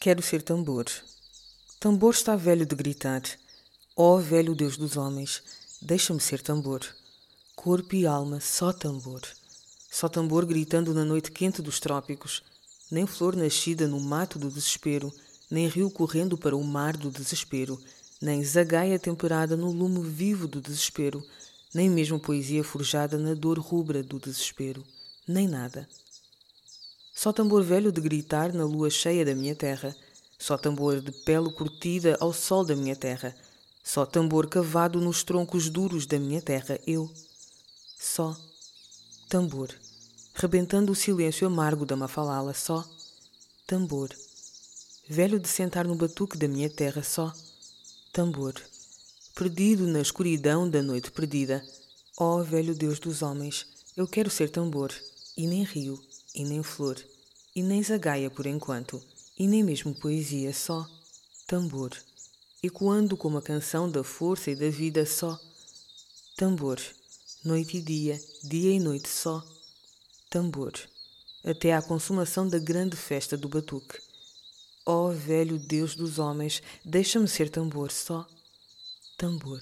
Quero ser tambor. Tambor está velho de gritar. Ó oh, velho Deus dos homens, deixa-me ser tambor. Corpo e alma, só tambor. Só tambor gritando na noite quente dos trópicos. Nem flor nascida no mato do desespero, nem rio correndo para o mar do desespero, nem zagaia temperada no lume vivo do desespero, nem mesmo poesia forjada na dor rubra do desespero, nem nada. Só tambor velho de gritar na lua cheia da minha terra, só tambor de pele curtida ao sol da minha terra, só tambor cavado nos troncos duros da minha terra, eu. Só tambor, rebentando o silêncio amargo da mafalala, só tambor. Velho de sentar no batuque da minha terra, só tambor. Perdido na escuridão da noite perdida, ó oh, velho Deus dos homens, eu quero ser tambor, e nem rio e nem flor, e nem zagaia por enquanto, e nem mesmo poesia, só tambor, ecoando como a canção da força e da vida, só tambor, noite e dia, dia e noite, só tambor, até à consumação da grande festa do batuque. Ó oh, velho Deus dos homens, deixa-me ser tambor, só tambor.